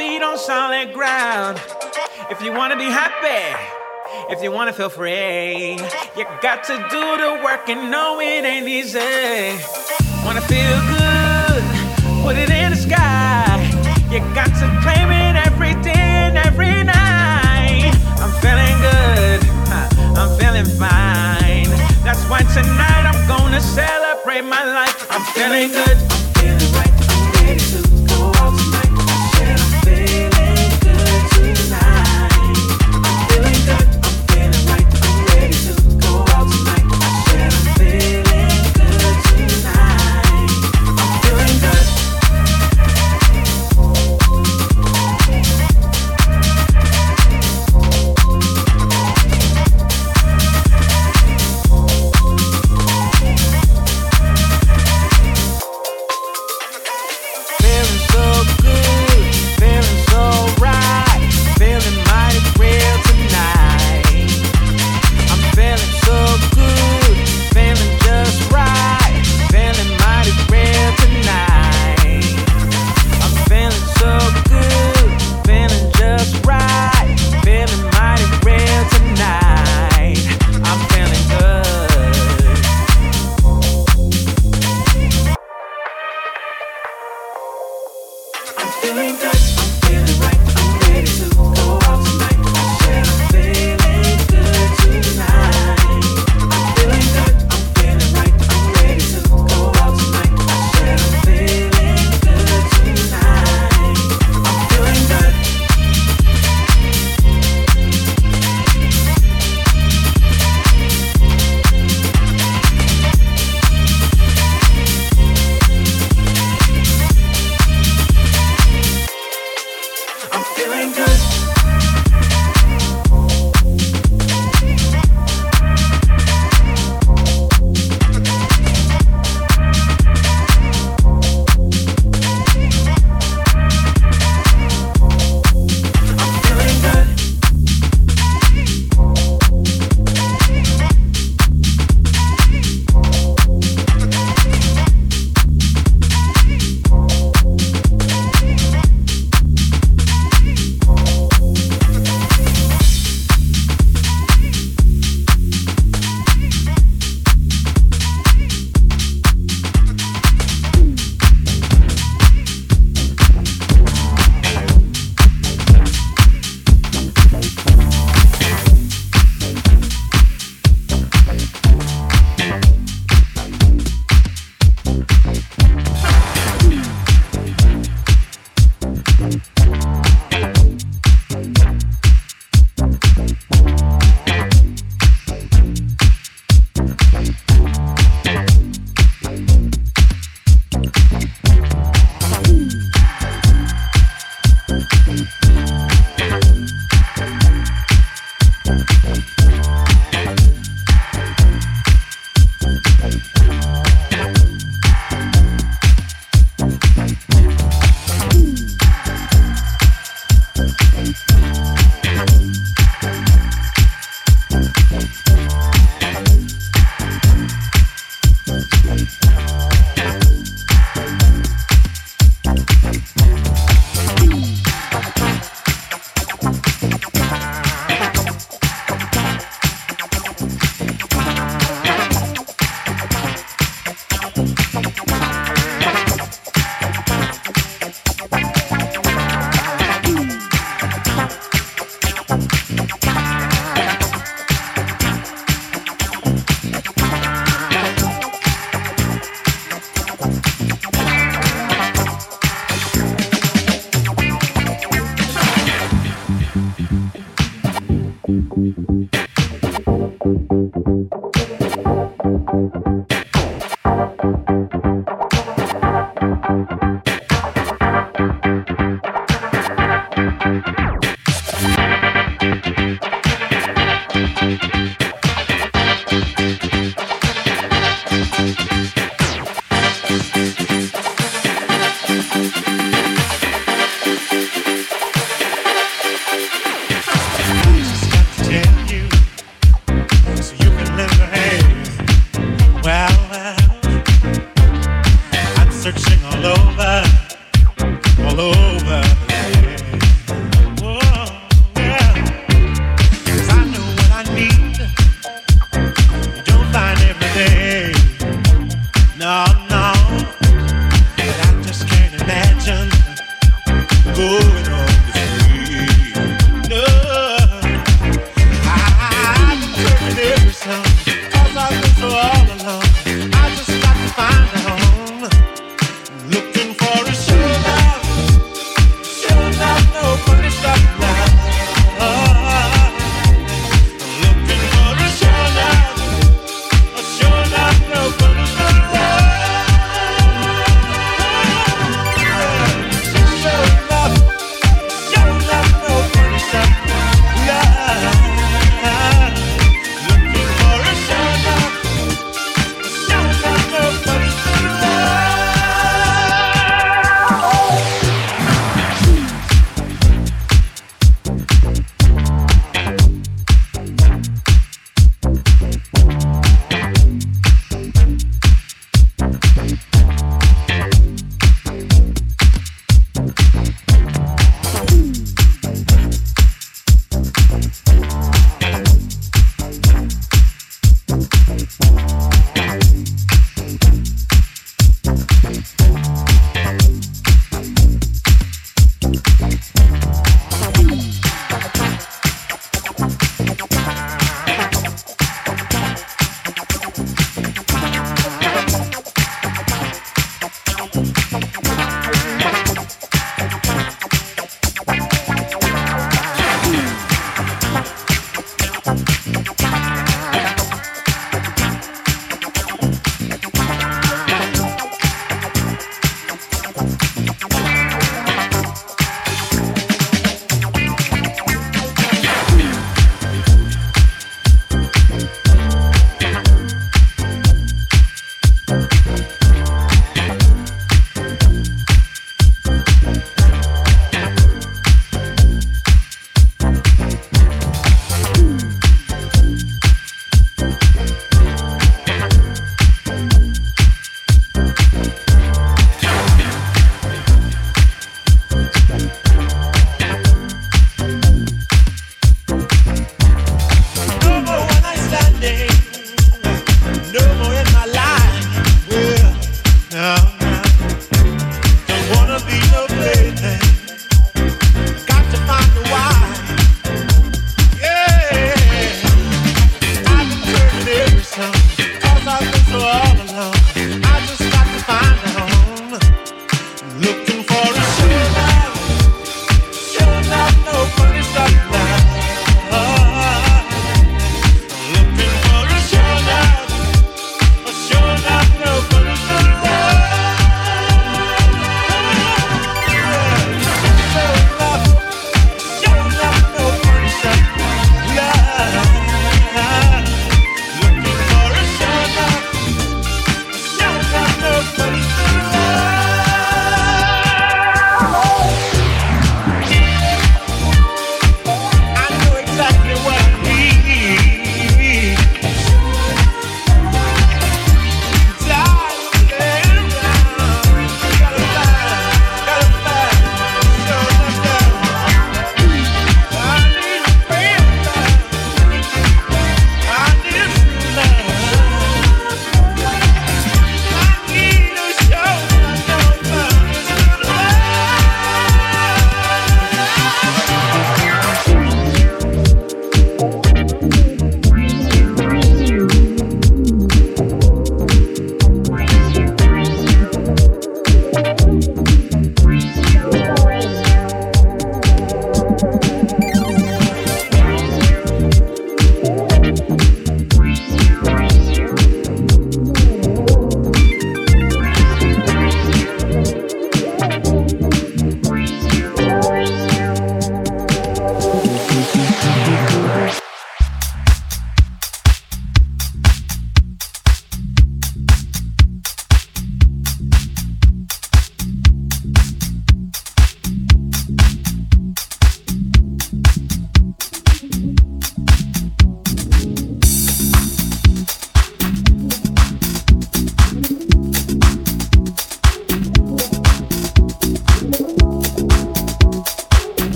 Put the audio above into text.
feet on solid ground. If you wanna be happy, if you wanna feel free, you got to do the work and know it ain't easy. Wanna feel good, put it in the sky. You got to claim it every day and every night. I'm feeling good, I'm feeling fine. That's why tonight I'm gonna celebrate my life. I'm feeling good,